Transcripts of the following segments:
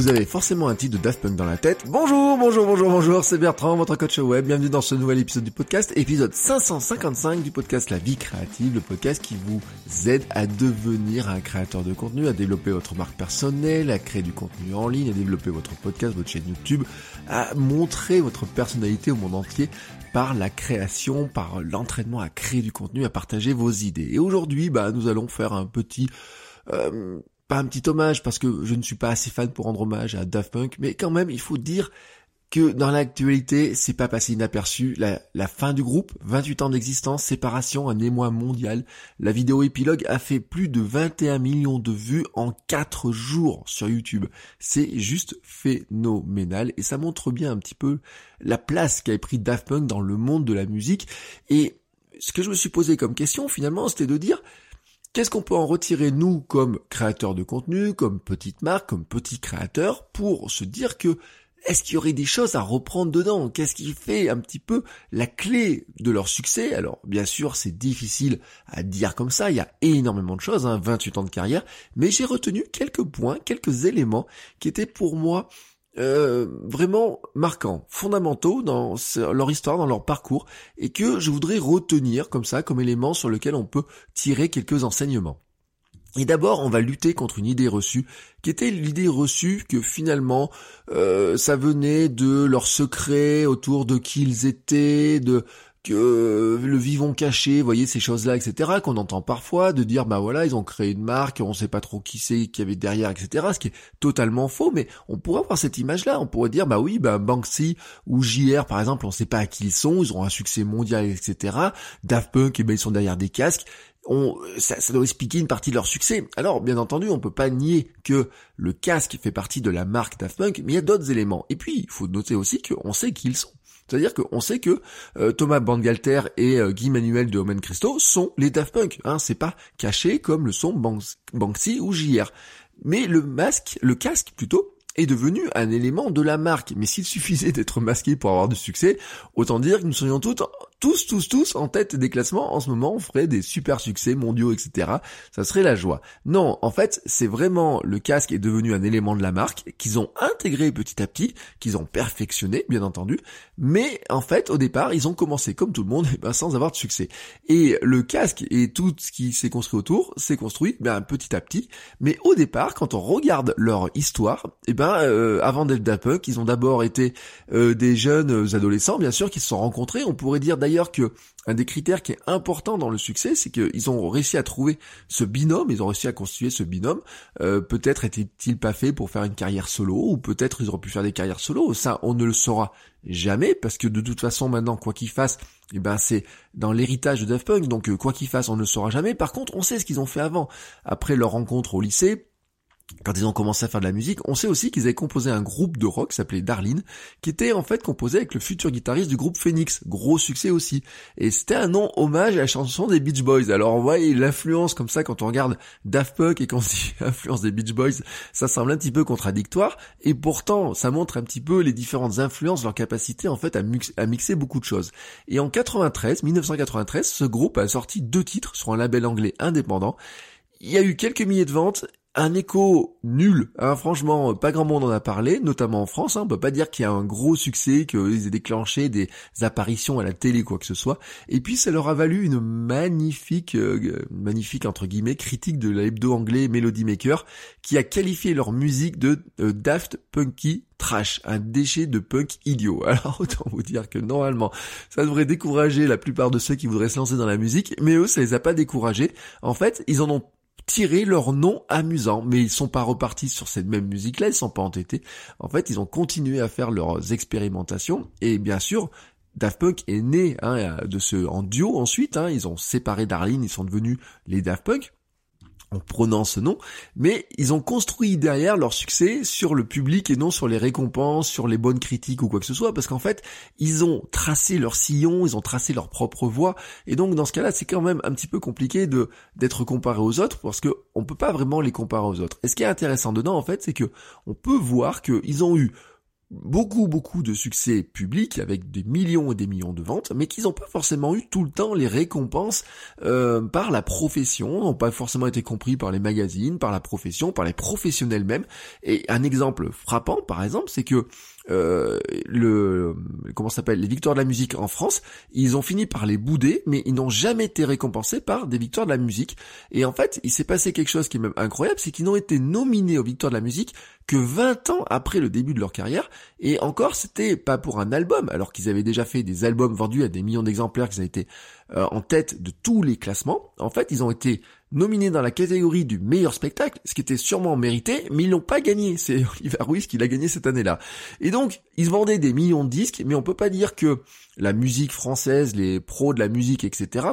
Vous avez forcément un titre de Daft Punk dans la tête. Bonjour, bonjour, bonjour, bonjour, c'est Bertrand, votre coach web. Bienvenue dans ce nouvel épisode du podcast, épisode 555 du podcast La Vie Créative, le podcast qui vous aide à devenir un créateur de contenu, à développer votre marque personnelle, à créer du contenu en ligne, à développer votre podcast, votre chaîne YouTube, à montrer votre personnalité au monde entier par la création, par l'entraînement à créer du contenu, à partager vos idées. Et aujourd'hui, bah, nous allons faire un petit... Euh, pas un petit hommage parce que je ne suis pas assez fan pour rendre hommage à Daft Punk, mais quand même il faut dire que dans l'actualité, c'est pas passé inaperçu. La, fin du groupe, 28 ans d'existence, séparation, un émoi mondial. La vidéo épilogue a fait plus de 21 millions de vues en 4 jours sur YouTube. C'est juste phénoménal et ça montre bien un petit peu la place qu'a pris Daft Punk dans le monde de la musique. Et ce que je me suis posé comme question finalement, c'était de dire, Qu'est-ce qu'on peut en retirer nous comme créateurs de contenu, comme petite marque, comme petits créateurs, pour se dire que est-ce qu'il y aurait des choses à reprendre dedans? Qu'est-ce qui fait un petit peu la clé de leur succès? Alors bien sûr c'est difficile à dire comme ça, il y a énormément de choses, hein, 28 ans de carrière, mais j'ai retenu quelques points, quelques éléments qui étaient pour moi euh, vraiment marquants, fondamentaux dans leur histoire, dans leur parcours, et que je voudrais retenir comme ça, comme élément sur lequel on peut tirer quelques enseignements. Et d'abord, on va lutter contre une idée reçue, qui était l'idée reçue que finalement, euh, ça venait de leur secret autour de qui ils étaient, de que le vivant caché, vous voyez ces choses-là, etc. qu'on entend parfois, de dire bah voilà ils ont créé une marque, on sait pas trop qui c'est qui avait derrière, etc. Ce qui est totalement faux, mais on pourrait avoir cette image-là, on pourrait dire bah oui bah Banksy ou JR par exemple, on sait pas à qui ils sont, ils ont un succès mondial, etc. Daft Punk, et eh ben ils sont derrière des casques. On, ça, ça, doit expliquer une partie de leur succès. Alors, bien entendu, on peut pas nier que le casque fait partie de la marque Daft Punk, mais il y a d'autres éléments. Et puis, il faut noter aussi qu'on sait qui ils sont. C'est-à-dire qu'on sait que euh, Thomas Bangalter et euh, Guy Manuel de Omen Christo sont les Daft Punk. Hein, c'est pas caché comme le sont Banksy ou JR. Mais le masque, le casque plutôt, est devenu un élément de la marque. Mais s'il suffisait d'être masqué pour avoir du succès, autant dire que nous serions tous tous, tous, tous en tête des classements en ce moment, on ferait des super succès mondiaux, etc. Ça serait la joie. Non, en fait, c'est vraiment le casque est devenu un élément de la marque qu'ils ont intégré petit à petit, qu'ils ont perfectionné, bien entendu. Mais en fait, au départ, ils ont commencé comme tout le monde, eh ben, sans avoir de succès. Et le casque et tout ce qui s'est construit autour, s'est construit ben, petit à petit. Mais au départ, quand on regarde leur histoire, eh ben, euh, avant d'être Punk, ils ont d'abord été euh, des jeunes adolescents, bien sûr, qui se sont rencontrés. On pourrait dire que un des critères qui est important dans le succès, c'est qu'ils ont réussi à trouver ce binôme, ils ont réussi à constituer ce binôme. Euh, peut-être était-il pas fait pour faire une carrière solo, ou peut-être ils auraient pu faire des carrières solo. Ça, on ne le saura jamais, parce que de toute façon, maintenant, quoi qu'ils fassent, eh ben c'est dans l'héritage de Daft Punk, donc euh, quoi qu'ils fassent, on ne le saura jamais. Par contre, on sait ce qu'ils ont fait avant. Après leur rencontre au lycée, quand ils ont commencé à faire de la musique, on sait aussi qu'ils avaient composé un groupe de rock s'appelait Darlene, qui était en fait composé avec le futur guitariste du groupe Phoenix, gros succès aussi. Et c'était un nom hommage à la chanson des Beach Boys. Alors on voit l'influence comme ça quand on regarde Daft Punk et quand on dit influence des Beach Boys, ça semble un petit peu contradictoire. Et pourtant, ça montre un petit peu les différentes influences, leur capacité en fait à, à mixer beaucoup de choses. Et en 93, 1993, ce groupe a sorti deux titres sur un label anglais indépendant. Il y a eu quelques milliers de ventes un écho nul, hein, franchement, pas grand monde en a parlé, notamment en France, hein, on peut pas dire qu'il y a un gros succès, qu'ils aient déclenché des apparitions à la télé, quoi que ce soit, et puis ça leur a valu une magnifique, euh, magnifique entre guillemets, critique de l'hebdo anglais Melody Maker, qui a qualifié leur musique de euh, daft punky trash, un déchet de punk idiot. Alors autant vous dire que normalement, ça devrait décourager la plupart de ceux qui voudraient se lancer dans la musique, mais eux, ça les a pas découragés. En fait, ils en ont tirer leur nom amusant, mais ils sont pas repartis sur cette même musique-là, ils sont pas entêtés. En fait, ils ont continué à faire leurs expérimentations, et bien sûr, Daft Punk est né hein, de ce en duo ensuite. Hein, ils ont séparé Darlene, ils sont devenus les Daft Punk en prenant ce nom, mais ils ont construit derrière leur succès sur le public et non sur les récompenses, sur les bonnes critiques ou quoi que ce soit, parce qu'en fait, ils ont tracé leur sillon, ils ont tracé leur propre voie, et donc dans ce cas-là, c'est quand même un petit peu compliqué d'être comparé aux autres, parce que on peut pas vraiment les comparer aux autres. Et ce qui est intéressant dedans, en fait, c'est que on peut voir qu'ils ont eu beaucoup beaucoup de succès public avec des millions et des millions de ventes, mais qu'ils n'ont pas forcément eu tout le temps les récompenses euh, par la profession, n'ont pas forcément été compris par les magazines, par la profession, par les professionnels même. Et un exemple frappant, par exemple, c'est que euh, le comment s'appelle les victoires de la musique en France, ils ont fini par les bouder, mais ils n'ont jamais été récompensés par des victoires de la musique. Et en fait, il s'est passé quelque chose qui est même incroyable, c'est qu'ils n'ont été nominés aux victoires de la musique que 20 ans après le début de leur carrière. Et encore, c'était pas pour un album, alors qu'ils avaient déjà fait des albums vendus à des millions d'exemplaires, qu'ils avaient été euh, en tête de tous les classements. En fait, ils ont été nominés dans la catégorie du meilleur spectacle, ce qui était sûrement mérité, mais ils l'ont pas gagné. C'est Oliver Ruiz qui l'a gagné cette année-là. Et donc, ils vendaient des millions de disques, mais on peut pas dire que la musique française, les pros de la musique, etc.,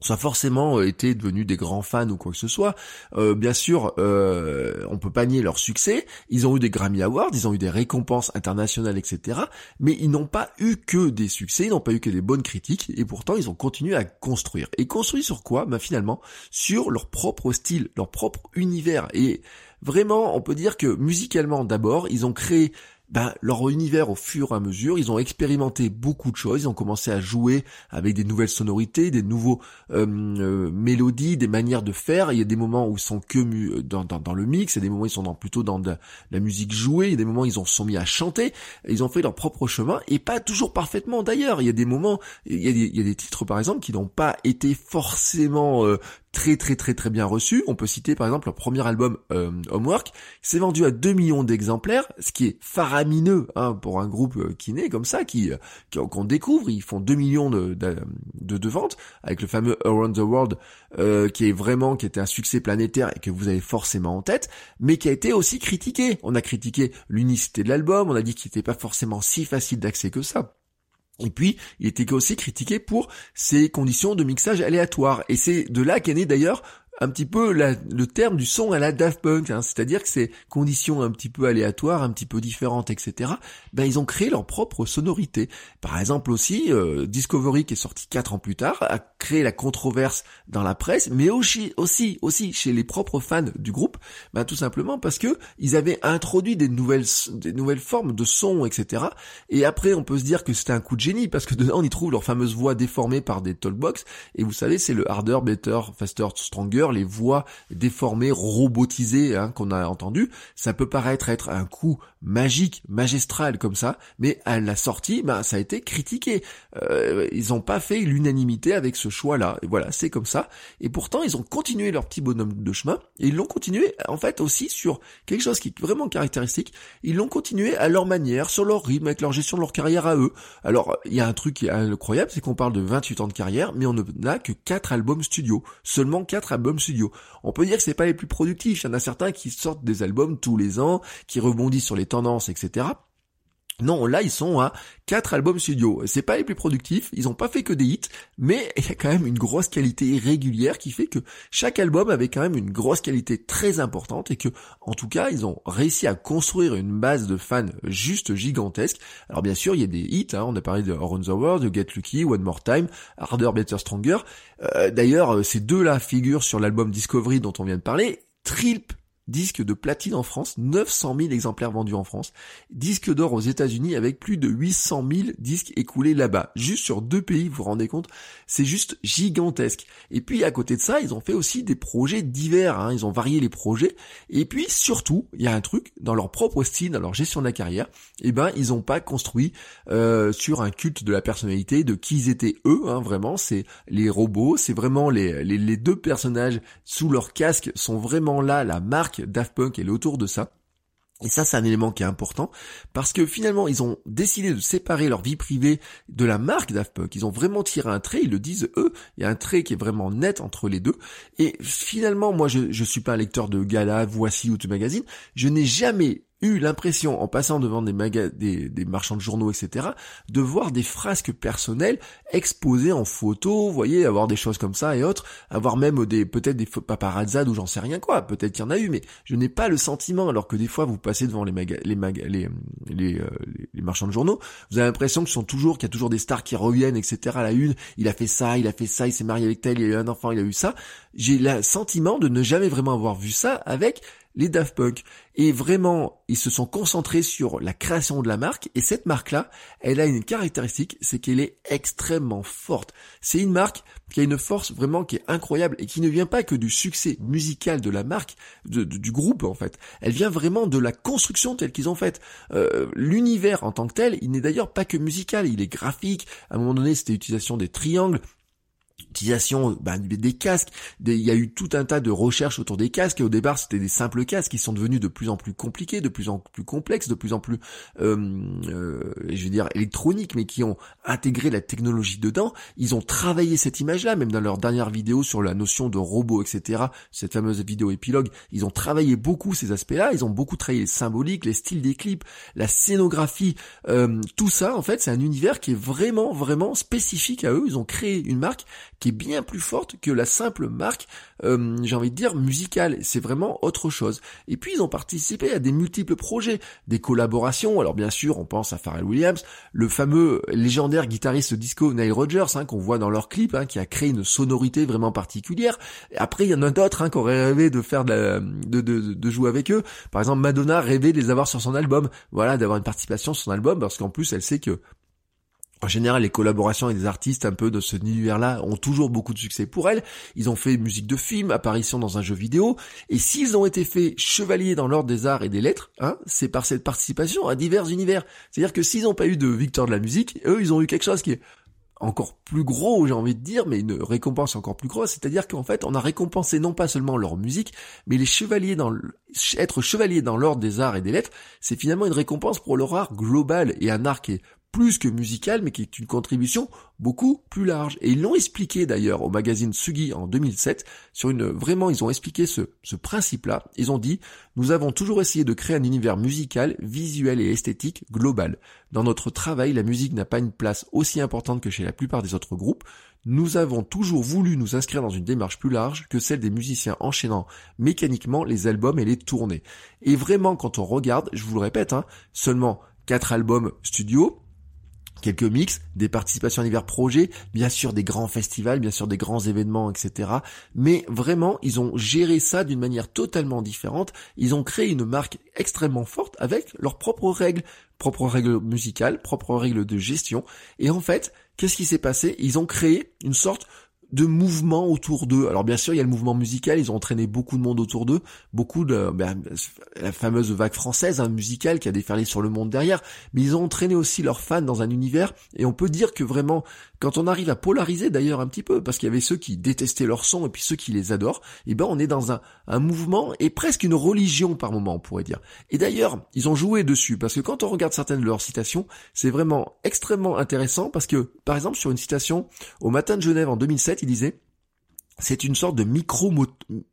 soit forcément euh, été devenus des grands fans ou quoi que ce soit. Euh, bien sûr, euh, on peut pas nier leur succès. Ils ont eu des Grammy Awards, ils ont eu des récompenses internationales, etc. Mais ils n'ont pas eu que des succès, ils n'ont pas eu que des bonnes critiques, et pourtant ils ont continué à construire. Et construit sur quoi? Bah finalement, sur leur propre style, leur propre univers. Et vraiment, on peut dire que musicalement d'abord, ils ont créé ben, leur univers au fur et à mesure, ils ont expérimenté beaucoup de choses, ils ont commencé à jouer avec des nouvelles sonorités, des nouveaux euh, euh, mélodies, des manières de faire. Il y a des moments où ils sont que mu dans, dans, le mix, il y a des moments où ils sont plutôt dans la musique jouée, il y a des moments où ils ont sont mis à chanter, ils ont fait leur propre chemin, et pas toujours parfaitement d'ailleurs. Il y a des moments, il y a des, il y a des titres par exemple qui n'ont pas été forcément euh, très très très très bien reçu. On peut citer par exemple leur premier album euh, Homework, s'est vendu à 2 millions d'exemplaires, ce qui est faramineux hein, pour un groupe euh, qui naît comme ça, qui euh, qu'on découvre. Ils font 2 millions de, de, ventes avec le fameux Around the World euh, qui est vraiment qui était un succès planétaire et que vous avez forcément en tête, mais qui a été aussi critiqué. On a critiqué l'unicité de l'album, on a dit qu'il n'était pas forcément si facile d'accès que ça. Et puis, il était aussi critiqué pour ses conditions de mixage aléatoires. Et c'est de là qu'est né d'ailleurs un petit peu le terme du son à la Daft Punk, hein. c'est-à-dire que ces conditions un petit peu aléatoires, un petit peu différentes, etc. Ben ils ont créé leur propre sonorité. Par exemple aussi, euh, Discovery qui est sorti quatre ans plus tard a créé la controverse dans la presse, mais aussi aussi aussi chez les propres fans du groupe, ben tout simplement parce que ils avaient introduit des nouvelles des nouvelles formes de son, etc. Et après on peut se dire que c'était un coup de génie parce que dedans on y trouve leur fameuse voix déformée par des talkbox. Et vous savez c'est le harder, better, faster, stronger les voix déformées, robotisées hein, qu'on a entendu, ça peut paraître être un coup magique, magistral comme ça, mais à la sortie, ben, ça a été critiqué. Euh, ils n'ont pas fait l'unanimité avec ce choix-là. Et voilà, c'est comme ça. Et pourtant, ils ont continué leur petit bonhomme de chemin, et ils l'ont continué en fait aussi sur quelque chose qui est vraiment caractéristique. Ils l'ont continué à leur manière, sur leur rythme, avec leur gestion de leur carrière à eux. Alors, il y a un truc qui est incroyable, c'est qu'on parle de 28 ans de carrière, mais on n'a que 4 albums studio. Seulement 4 albums studio. On peut dire que c'est pas les plus productifs. Il y en a certains qui sortent des albums tous les ans, qui rebondissent sur les tendances, etc. Non, là ils sont à quatre albums studio. C'est pas les plus productifs, ils ont pas fait que des hits, mais il y a quand même une grosse qualité régulière qui fait que chaque album avait quand même une grosse qualité très importante et que, en tout cas, ils ont réussi à construire une base de fans juste gigantesque. Alors bien sûr, il y a des hits, hein. on a parlé de Around the World, de Get Lucky, One More Time, Harder, Better, Stronger. Euh, d'ailleurs, ces deux-là figurent sur l'album Discovery dont on vient de parler. Trip disque de platine en France, 900 000 exemplaires vendus en France, disque d'or aux États-Unis avec plus de 800 000 disques écoulés là-bas, juste sur deux pays, vous vous rendez compte, c'est juste gigantesque. Et puis à côté de ça, ils ont fait aussi des projets divers, hein. ils ont varié les projets, et puis surtout, il y a un truc, dans leur propre style, dans leur gestion de la carrière, eh ben ils ont pas construit euh, sur un culte de la personnalité, de qui ils étaient eux, hein, vraiment, c'est les robots, c'est vraiment les, les, les deux personnages sous leur casque sont vraiment là, la marque Daft Punk est autour de ça. Et ça, c'est un élément qui est important parce que finalement, ils ont décidé de séparer leur vie privée de la marque Daft Punk. Ils ont vraiment tiré un trait, ils le disent eux. Il y a un trait qui est vraiment net entre les deux. Et finalement, moi, je, je suis pas un lecteur de Gala, Voici ou de magazine. Je n'ai jamais eu l'impression, en passant devant des, magas, des, des, marchands de journaux, etc., de voir des frasques personnelles exposées en photo, vous voyez, avoir des choses comme ça et autres, avoir même des peut-être des paparazzades ou j'en sais rien quoi, peut-être qu'il y en a eu, mais je n'ai pas le sentiment, alors que des fois vous passez devant les magas, les, les, euh, les, marchands de journaux, vous avez l'impression que sont toujours, qu'il y a toujours des stars qui reviennent, etc. à la une, il a fait ça, il a fait ça, il s'est marié avec tel, il a eu un enfant, il a eu ça. J'ai le sentiment de ne jamais vraiment avoir vu ça avec les Daft Punk. Et vraiment, ils se sont concentrés sur la création de la marque. Et cette marque-là, elle a une caractéristique, c'est qu'elle est extrêmement forte. C'est une marque qui a une force vraiment qui est incroyable et qui ne vient pas que du succès musical de la marque, du groupe en fait. Elle vient vraiment de la construction telle qu'ils ont faite. Euh, l'univers en tant que tel, il n'est d'ailleurs pas que musical, il est graphique. À un moment donné, c'était l'utilisation des triangles utilisation bah, des casques. il y a eu tout un tas de recherches autour des casques au départ c'était des simples casques qui sont devenus de plus en plus compliqués, de plus en plus complexes, de plus en plus, euh, euh, je veux dire, électroniques, mais qui ont intégré la technologie dedans. Ils ont travaillé cette image-là, même dans leur dernière vidéo sur la notion de robot, etc. Cette fameuse vidéo épilogue, ils ont travaillé beaucoup ces aspects-là. Ils ont beaucoup travaillé les symboliques, les styles des clips, la scénographie, euh, tout ça. En fait, c'est un univers qui est vraiment, vraiment spécifique à eux. Ils ont créé une marque qui est bien plus forte que la simple marque, euh, j'ai envie de dire, musicale. C'est vraiment autre chose. Et puis ils ont participé à des multiples projets, des collaborations. Alors bien sûr, on pense à Pharrell Williams, le fameux légendaire guitariste disco Nile Rodgers, hein, qu'on voit dans leur clip, hein, qui a créé une sonorité vraiment particulière. Après, il y en a d'autres hein, qui auraient rêvé de faire de, de, de, de, jouer avec eux. Par exemple, Madonna rêvait de les avoir sur son album. Voilà, d'avoir une participation sur son album, parce qu'en plus, elle sait que en général, les collaborations avec des artistes un peu de ce univers-là ont toujours beaucoup de succès pour elles. Ils ont fait musique de film, apparition dans un jeu vidéo, et s'ils ont été faits chevaliers dans l'ordre des arts et des lettres, hein, c'est par cette participation à divers univers. C'est-à-dire que s'ils n'ont pas eu de victoire de la musique, eux, ils ont eu quelque chose qui est encore plus gros, j'ai envie de dire, mais une récompense encore plus grosse, c'est-à-dire qu'en fait, on a récompensé non pas seulement leur musique, mais les chevaliers dans être chevalier dans l'ordre des arts et des lettres, c'est finalement une récompense pour leur art global et un art qui est plus que musical, mais qui est une contribution beaucoup plus large. Et ils l'ont expliqué d'ailleurs au magazine Sugi en 2007, sur une, vraiment, ils ont expliqué ce, ce principe-là. Ils ont dit, nous avons toujours essayé de créer un univers musical, visuel et esthétique global. Dans notre travail, la musique n'a pas une place aussi importante que chez la plupart des autres groupes. Nous avons toujours voulu nous inscrire dans une démarche plus large que celle des musiciens enchaînant mécaniquement les albums et les tournées. Et vraiment, quand on regarde, je vous le répète, hein, seulement quatre albums studio, quelques mix, des participations à divers projets, bien sûr des grands festivals, bien sûr des grands événements, etc. Mais vraiment, ils ont géré ça d'une manière totalement différente. Ils ont créé une marque extrêmement forte avec leurs propres règles, propres règles musicales, propres règles de gestion. Et en fait, qu'est-ce qui s'est passé? Ils ont créé une sorte de mouvements autour d'eux. Alors bien sûr, il y a le mouvement musical, ils ont entraîné beaucoup de monde autour d'eux, beaucoup de ben, la fameuse vague française hein, musicale qui a déferlé sur le monde derrière, mais ils ont entraîné aussi leurs fans dans un univers et on peut dire que vraiment quand on arrive à polariser d'ailleurs un petit peu, parce qu'il y avait ceux qui détestaient leur son et puis ceux qui les adorent, et eh ben on est dans un, un mouvement et presque une religion par moment, on pourrait dire. Et d'ailleurs, ils ont joué dessus, parce que quand on regarde certaines de leurs citations, c'est vraiment extrêmement intéressant, parce que, par exemple, sur une citation au Matin de Genève en 2007, il disait c'est une sorte de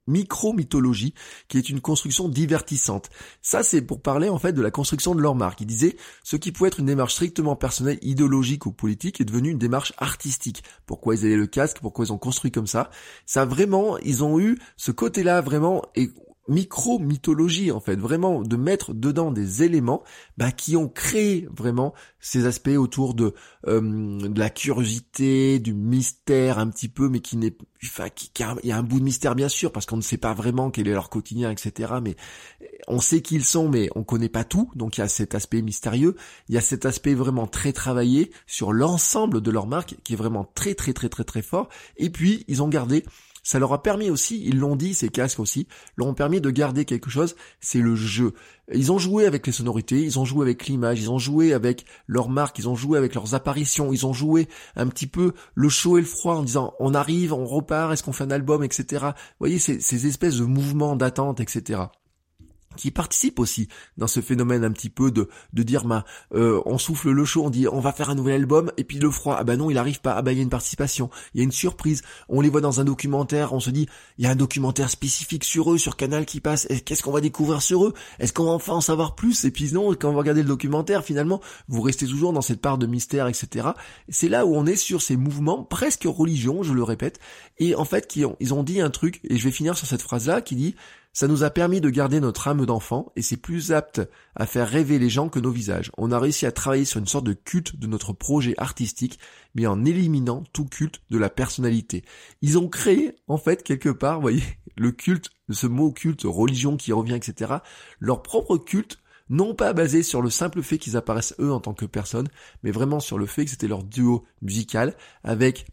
micro-mythologie qui est une construction divertissante. Ça, c'est pour parler en fait de la construction de leur marque. Il disait, ce qui pouvait être une démarche strictement personnelle, idéologique ou politique est devenu une démarche artistique. Pourquoi ils avaient le casque, pourquoi ils ont construit comme ça? Ça vraiment, ils ont eu ce côté-là vraiment, et micro-mythologie en fait, vraiment de mettre dedans des éléments bah, qui ont créé vraiment ces aspects autour de, euh, de la curiosité, du mystère un petit peu, mais qui n'est, enfin, qui, il y a un bout de mystère bien sûr parce qu'on ne sait pas vraiment quel est leur quotidien, etc. Mais on sait qui ils sont, mais on connaît pas tout, donc il y a cet aspect mystérieux, il y a cet aspect vraiment très travaillé sur l'ensemble de leur marque qui est vraiment très très très très très fort. Et puis ils ont gardé ça leur a permis aussi, ils l'ont dit, ces casques aussi, leur ont permis de garder quelque chose, c'est le jeu. Ils ont joué avec les sonorités, ils ont joué avec l'image, ils ont joué avec leur marque, ils ont joué avec leurs apparitions, ils ont joué un petit peu le chaud et le froid en disant on arrive, on repart, est-ce qu'on fait un album, etc. Vous voyez, ces espèces de mouvements d'attente, etc qui participe aussi dans ce phénomène un petit peu de de dire bah euh, on souffle le chaud, on dit on va faire un nouvel album et puis le froid ah bah non il arrive pas ah bah il y a une participation, il y a une surprise, on les voit dans un documentaire, on se dit il y a un documentaire spécifique sur eux sur Canal qui passe, qu'est-ce qu'on va découvrir sur eux? Est-ce qu'on va enfin en savoir plus? Et puis non quand on va regarder le documentaire finalement vous restez toujours dans cette part de mystère etc. C'est là où on est sur ces mouvements presque religion je le répète et en fait qui ont, ils ont dit un truc et je vais finir sur cette phrase là qui dit ça nous a permis de garder notre âme d'enfant et c'est plus apte à faire rêver les gens que nos visages. On a réussi à travailler sur une sorte de culte de notre projet artistique, mais en éliminant tout culte de la personnalité. Ils ont créé, en fait, quelque part, vous voyez, le culte, ce mot culte, religion qui revient, etc., leur propre culte non pas basé sur le simple fait qu'ils apparaissent eux en tant que personne, mais vraiment sur le fait que c'était leur duo musical avec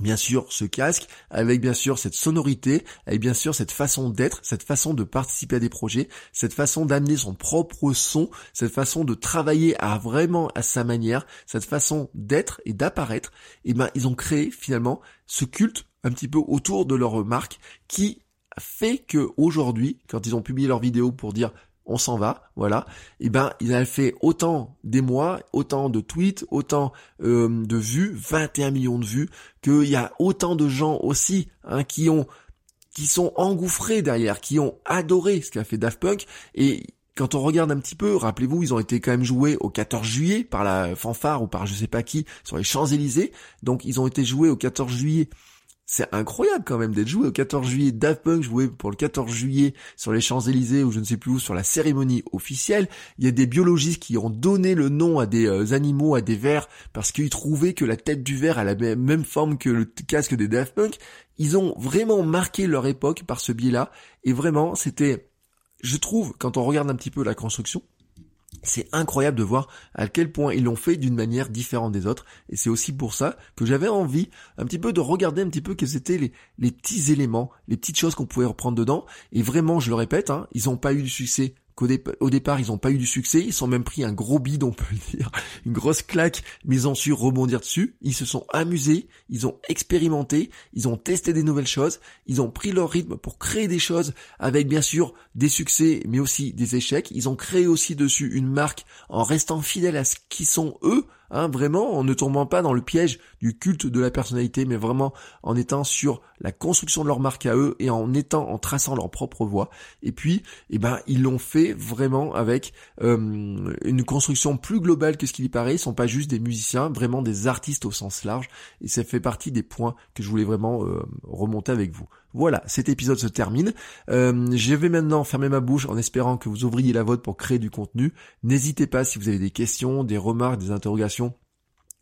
bien sûr ce casque, avec bien sûr cette sonorité, avec bien sûr cette façon d'être, cette façon de participer à des projets, cette façon d'amener son propre son, cette façon de travailler à vraiment à sa manière, cette façon d'être et d'apparaître, et eh ben ils ont créé finalement ce culte un petit peu autour de leur marque qui fait que aujourd'hui, quand ils ont publié leur vidéo pour dire on s'en va, voilà. Et eh ben, il a fait autant des autant de tweets, autant euh, de vues, 21 millions de vues, qu'il y a autant de gens aussi hein, qui ont qui sont engouffrés derrière, qui ont adoré ce qu'a fait Daft Punk et quand on regarde un petit peu, rappelez-vous, ils ont été quand même joués au 14 juillet par la fanfare ou par je sais pas qui sur les Champs-Élysées. Donc ils ont été joués au 14 juillet c'est incroyable quand même d'être joué au 14 juillet. Daft Punk joué pour le 14 juillet sur les Champs-Élysées ou je ne sais plus où sur la cérémonie officielle. Il y a des biologistes qui ont donné le nom à des euh, animaux, à des vers parce qu'ils trouvaient que la tête du ver a la même forme que le casque des Daft Punk. Ils ont vraiment marqué leur époque par ce biais-là et vraiment c'était, je trouve, quand on regarde un petit peu la construction, c'est incroyable de voir à quel point ils l'ont fait d'une manière différente des autres. Et c'est aussi pour ça que j'avais envie un petit peu de regarder un petit peu quels étaient les, petits éléments, les petites choses qu'on pouvait reprendre dedans. Et vraiment, je le répète, hein, ils n'ont pas eu du succès qu'au départ, ils n'ont pas eu du succès, ils sont même pris un gros bide, on peut le dire, une grosse claque, mais ils ont su rebondir dessus, ils se sont amusés, ils ont expérimenté, ils ont testé des nouvelles choses, ils ont pris leur rythme pour créer des choses avec bien sûr des succès, mais aussi des échecs, ils ont créé aussi dessus une marque en restant fidèles à ce qui sont eux, Hein, vraiment en ne tombant pas dans le piège du culte de la personnalité, mais vraiment en étant sur la construction de leur marque à eux et en étant en traçant leur propre voie. Et puis, eh ben, ils l'ont fait vraiment avec euh, une construction plus globale que ce qu'il y paraît. Ils sont pas juste des musiciens, vraiment des artistes au sens large. Et ça fait partie des points que je voulais vraiment euh, remonter avec vous. Voilà, cet épisode se termine. Euh, je vais maintenant fermer ma bouche en espérant que vous ouvriez la vôtre pour créer du contenu. N'hésitez pas si vous avez des questions, des remarques, des interrogations.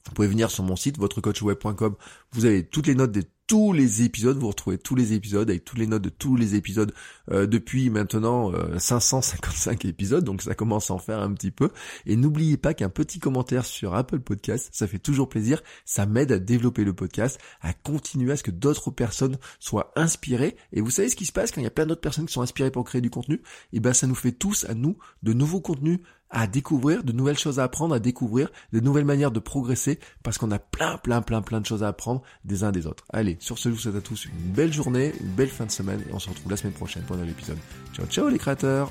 Vous pouvez venir sur mon site, votrecoachweb.com. Vous avez toutes les notes des tous les épisodes, vous retrouvez tous les épisodes avec toutes les notes de tous les épisodes euh, depuis maintenant 555 euh, épisodes, donc ça commence à en faire un petit peu. Et n'oubliez pas qu'un petit commentaire sur Apple Podcast, ça fait toujours plaisir, ça m'aide à développer le podcast, à continuer à ce que d'autres personnes soient inspirées. Et vous savez ce qui se passe quand il y a plein d'autres personnes qui sont inspirées pour créer du contenu? Et eh ben ça nous fait tous à nous de nouveaux contenus à découvrir, de nouvelles choses à apprendre, à découvrir, de nouvelles manières de progresser, parce qu'on a plein, plein, plein, plein de choses à apprendre des uns des autres. Allez, sur ce, je vous souhaite à tous une belle journée, une belle fin de semaine, et on se retrouve la semaine prochaine pour un nouvel épisode. Ciao, ciao les créateurs